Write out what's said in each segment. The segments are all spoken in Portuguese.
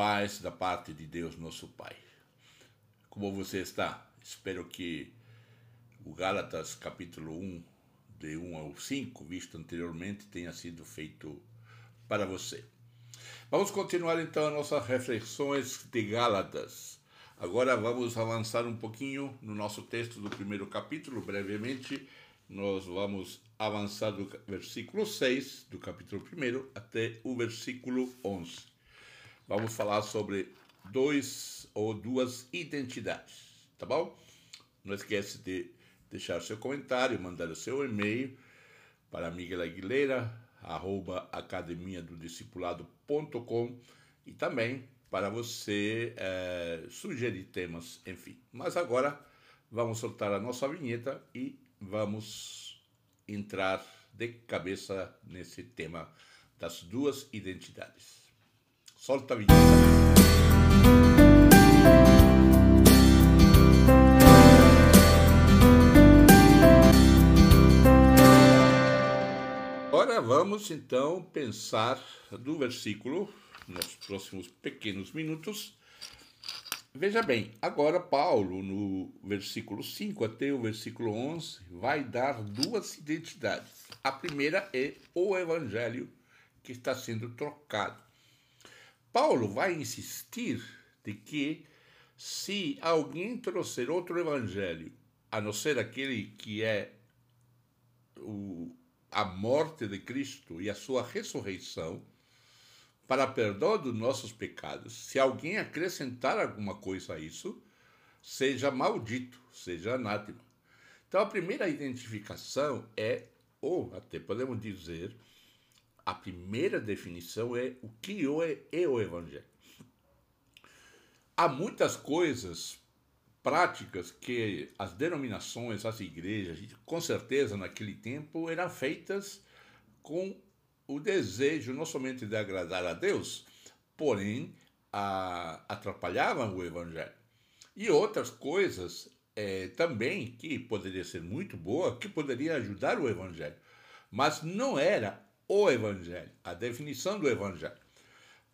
paz da parte de Deus, nosso Pai. Como você está? Espero que o Gálatas capítulo 1, de 1 ao 5, visto anteriormente, tenha sido feito para você. Vamos continuar então as nossas reflexões de Gálatas. Agora vamos avançar um pouquinho no nosso texto do primeiro capítulo, brevemente. Nós vamos avançar do versículo 6 do capítulo 1 até o versículo 11 vamos falar sobre dois ou duas identidades, tá bom? Não esquece de deixar seu comentário, mandar o seu e-mail para Miguel Aguilera, arroba academia do discipulado.com e também para você é, sugerir temas, enfim. Mas agora vamos soltar a nossa vinheta e vamos entrar de cabeça nesse tema das duas identidades. Solta a vinheta. Agora vamos então pensar do versículo nos próximos pequenos minutos. Veja bem, agora Paulo, no versículo 5 até o versículo 11, vai dar duas identidades. A primeira é o evangelho que está sendo trocado. Paulo vai insistir de que se alguém trouxer outro evangelho, a não ser aquele que é o, a morte de Cristo e a sua ressurreição, para perdão dos nossos pecados, se alguém acrescentar alguma coisa a isso, seja maldito, seja anátema. Então a primeira identificação é, ou até podemos dizer, a primeira definição é o que é o Evangelho. Há muitas coisas práticas que as denominações, as igrejas, com certeza naquele tempo eram feitas com o desejo não somente de agradar a Deus, porém a, atrapalhavam o Evangelho. E outras coisas é, também que poderia ser muito boa, que poderia ajudar o Evangelho, mas não era o Evangelho, a definição do Evangelho.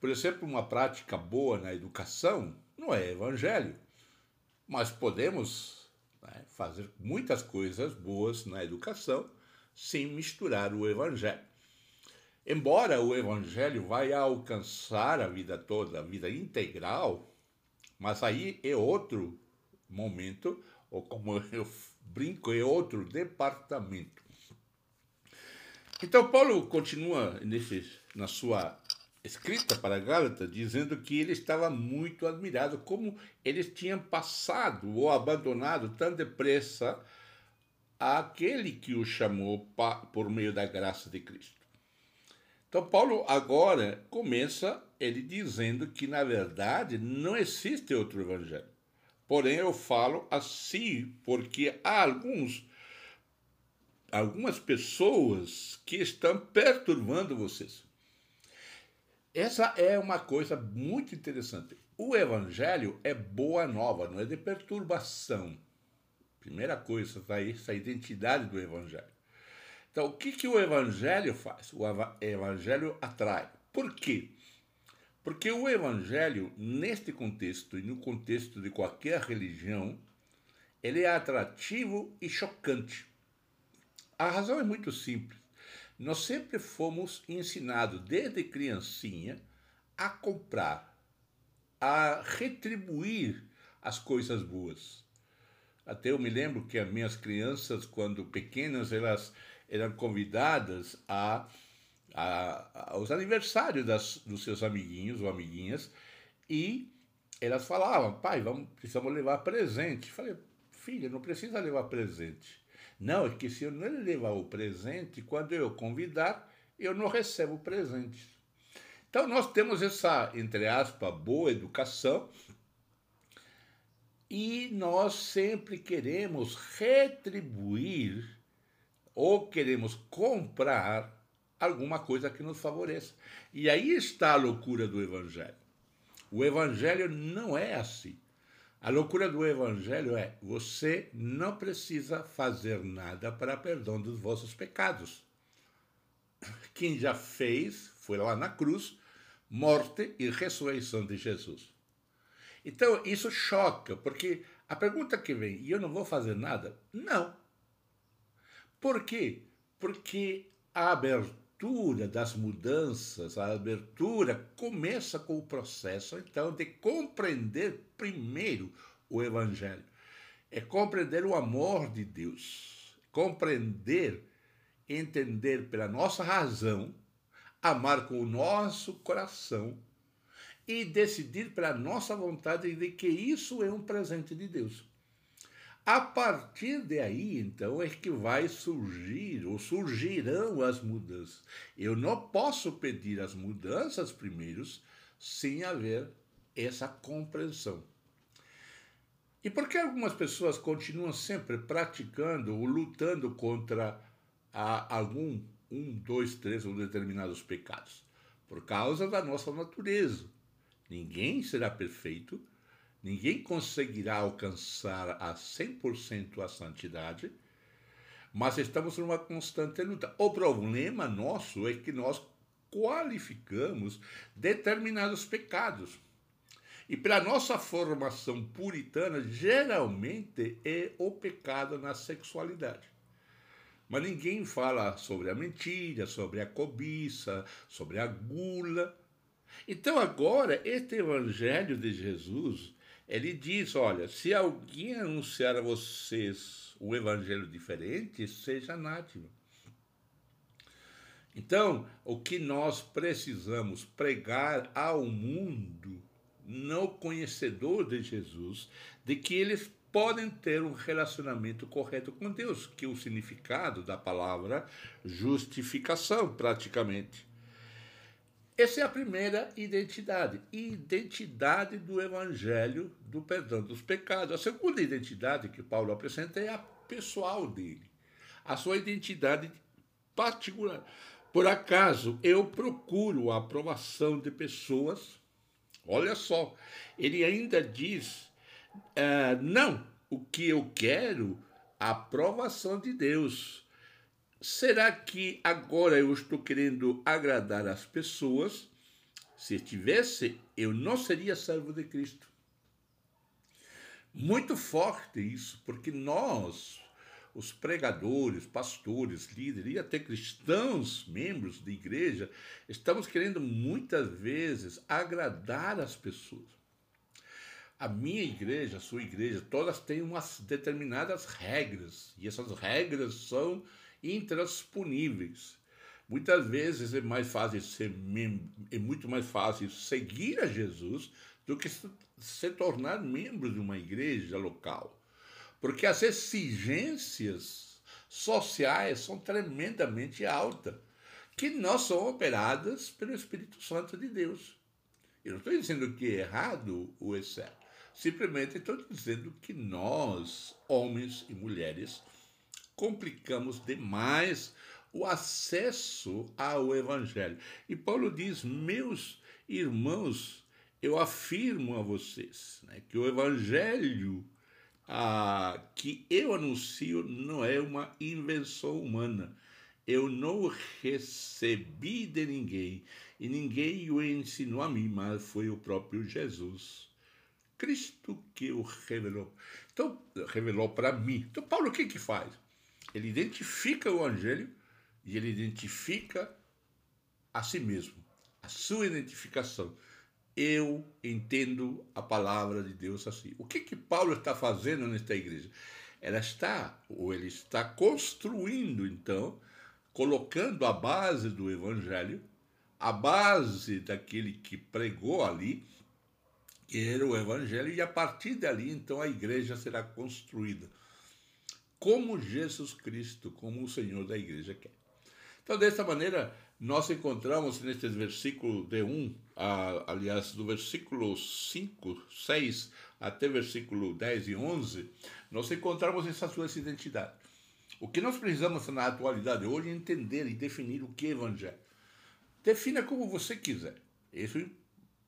Por exemplo, uma prática boa na educação não é Evangelho, mas podemos né, fazer muitas coisas boas na educação sem misturar o Evangelho. Embora o Evangelho vai alcançar a vida toda, a vida integral, mas aí é outro momento, ou como eu brinco, é outro departamento. Então, Paulo continua nesse, na sua escrita para Gálatas, dizendo que ele estava muito admirado, como eles tinham passado ou abandonado tão depressa aquele que o chamou por meio da graça de Cristo. Então, Paulo agora começa ele dizendo que, na verdade, não existe outro evangelho. Porém, eu falo assim porque há alguns algumas pessoas que estão perturbando vocês. Essa é uma coisa muito interessante. O evangelho é boa nova, não é de perturbação. Primeira coisa, aí essa identidade do evangelho. Então, o que, que o evangelho faz? O evangelho atrai. Por quê? Porque o evangelho, neste contexto e no contexto de qualquer religião, ele é atrativo e chocante. A razão é muito simples. Nós sempre fomos ensinados, desde criancinha, a comprar, a retribuir as coisas boas. Até eu me lembro que as minhas crianças, quando pequenas, elas eram convidadas a, a, aos aniversários das, dos seus amiguinhos ou amiguinhas e elas falavam, pai, vamos, precisamos levar presente. Eu falei, filha, não precisa levar presente. Não, é que se eu não levar o presente, quando eu convidar, eu não recebo presente. Então nós temos essa, entre aspas, boa educação e nós sempre queremos retribuir ou queremos comprar alguma coisa que nos favoreça. E aí está a loucura do Evangelho. O Evangelho não é assim. A loucura do Evangelho é: você não precisa fazer nada para perdão dos vossos pecados. Quem já fez foi lá na cruz, morte e ressurreição de Jesus. Então, isso choca, porque a pergunta que vem, e eu não vou fazer nada? Não. Por quê? Porque a abertura das mudanças, a abertura começa com o processo, então, de compreender primeiro o Evangelho. É compreender o amor de Deus, compreender, entender pela nossa razão, amar com o nosso coração e decidir pela nossa vontade de que isso é um presente de Deus. A partir daí, então, é que vai surgir ou surgirão as mudanças. Eu não posso pedir as mudanças primeiros sem haver essa compreensão. E por que algumas pessoas continuam sempre praticando ou lutando contra a, algum, um, dois, três ou determinados pecados? Por causa da nossa natureza. Ninguém será perfeito, ninguém conseguirá alcançar a 100% a santidade, mas estamos numa constante luta. O problema nosso é que nós qualificamos determinados pecados. E para nossa formação puritana, geralmente é o pecado na sexualidade. Mas ninguém fala sobre a mentira, sobre a cobiça, sobre a gula. Então agora, este evangelho de Jesus, ele diz, olha, se alguém anunciar a vocês um evangelho diferente, seja anátema. Então, o que nós precisamos pregar ao mundo, não conhecedor de Jesus, de que eles podem ter um relacionamento correto com Deus, que é o significado da palavra justificação, praticamente. Essa é a primeira identidade, identidade do evangelho do perdão dos pecados. A segunda identidade que Paulo apresenta é a pessoal dele, a sua identidade particular. Por acaso eu procuro a aprovação de pessoas? Olha só, ele ainda diz: uh, não, o que eu quero, a aprovação de Deus. Será que agora eu estou querendo agradar as pessoas? Se tivesse, eu não seria servo de Cristo. Muito forte isso, porque nós, os pregadores, pastores, líderes e até cristãos, membros da igreja, estamos querendo muitas vezes agradar as pessoas. A minha igreja, a sua igreja, todas têm umas determinadas regras, e essas regras são intransponíveis. Muitas vezes é mais fácil ser é muito mais fácil seguir a Jesus do que se tornar membro de uma igreja local. Porque as exigências sociais são tremendamente altas, que não são operadas pelo Espírito Santo de Deus. Eu não estou dizendo que é errado o excesso, simplesmente estou dizendo que nós, homens e mulheres, complicamos demais o acesso ao Evangelho. E Paulo diz: Meus irmãos, eu afirmo a vocês né, que o Evangelho ah, que eu anuncio não é uma invenção humana. Eu não recebi de ninguém e ninguém o ensinou a mim, mas foi o próprio Jesus. Cristo que o revelou. Então, revelou para mim. Então, Paulo o que que faz? Ele identifica o evangelho e ele identifica a si mesmo, a sua identificação. Eu entendo a palavra de Deus assim. O que que Paulo está fazendo nesta igreja? Ela está, ou ele está construindo, então, colocando a base do evangelho, a base daquele que pregou ali, que era o evangelho, e a partir dali, então, a igreja será construída como Jesus Cristo, como o Senhor da igreja quer. Então, dessa maneira, nós encontramos nestes versículos de 1, a, aliás, do versículo 5, 6 até versículo 10 e 11, nós encontramos essa sua identidade. O que nós precisamos na atualidade hoje é entender e definir o que é evangelho. Defina como você quiser. Isso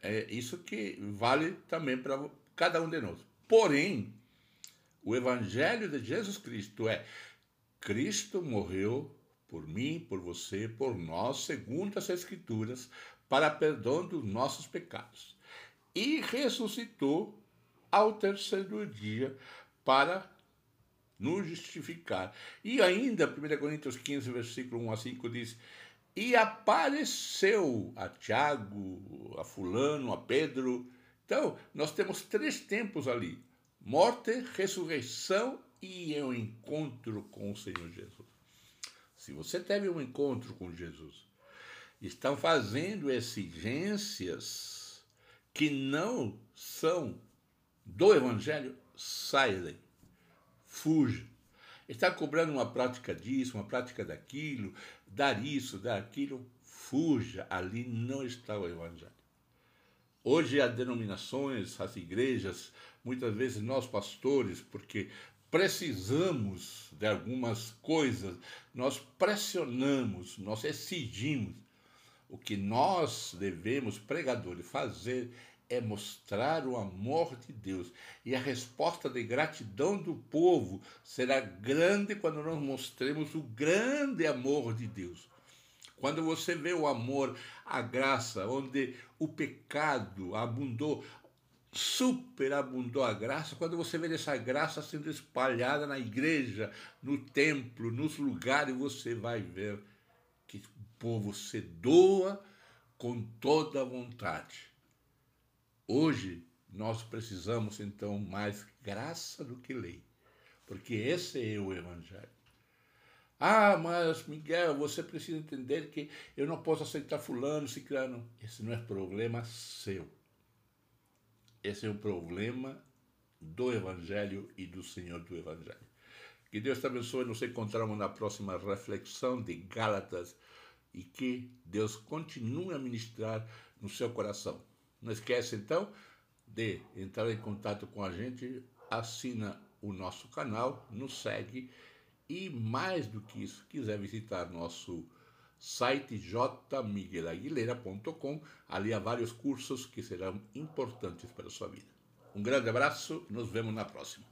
é isso que vale também para cada um de nós. Porém, o Evangelho de Jesus Cristo é: Cristo morreu por mim, por você, por nós, segundo as Escrituras, para perdão dos nossos pecados. E ressuscitou ao terceiro dia para nos justificar. E ainda, 1 Coríntios 15, versículo 1 a 5 diz: E apareceu a Tiago, a Fulano, a Pedro. Então, nós temos três tempos ali: morte, ressurreição e o encontro com o Senhor Jesus. Se você teve um encontro com Jesus, estão fazendo exigências que não são do Evangelho, saia daí fuja. Está cobrando uma prática disso, uma prática daquilo, dar isso, dar aquilo, fuja. Ali não está o Evangelho. Hoje as denominações, as igrejas, muitas vezes nós pastores, porque precisamos de algumas coisas, nós pressionamos, nós exigimos. O que nós devemos, pregadores, fazer é mostrar o amor de Deus. E a resposta de gratidão do povo será grande quando nós mostremos o grande amor de Deus. Quando você vê o amor, a graça, onde o pecado abundou, superabundou a graça, quando você vê essa graça sendo espalhada na igreja, no templo, nos lugares, você vai ver que o povo se doa com toda a vontade Hoje nós precisamos então mais graça do que lei, porque esse é o Evangelho. Ah, mas Miguel, você precisa entender que eu não posso aceitar fulano, ciclano. Esse não é problema seu. Esse é o problema do Evangelho e do Senhor do Evangelho. Que Deus te abençoe. Nos encontramos na próxima reflexão de Gálatas e que Deus continue a ministrar no seu coração. Não esquece então de entrar em contato com a gente, assina o nosso canal, nos segue e mais do que isso, quiser visitar nosso site jmiguelaguilera.com, ali há vários cursos que serão importantes para a sua vida. Um grande abraço, nos vemos na próxima.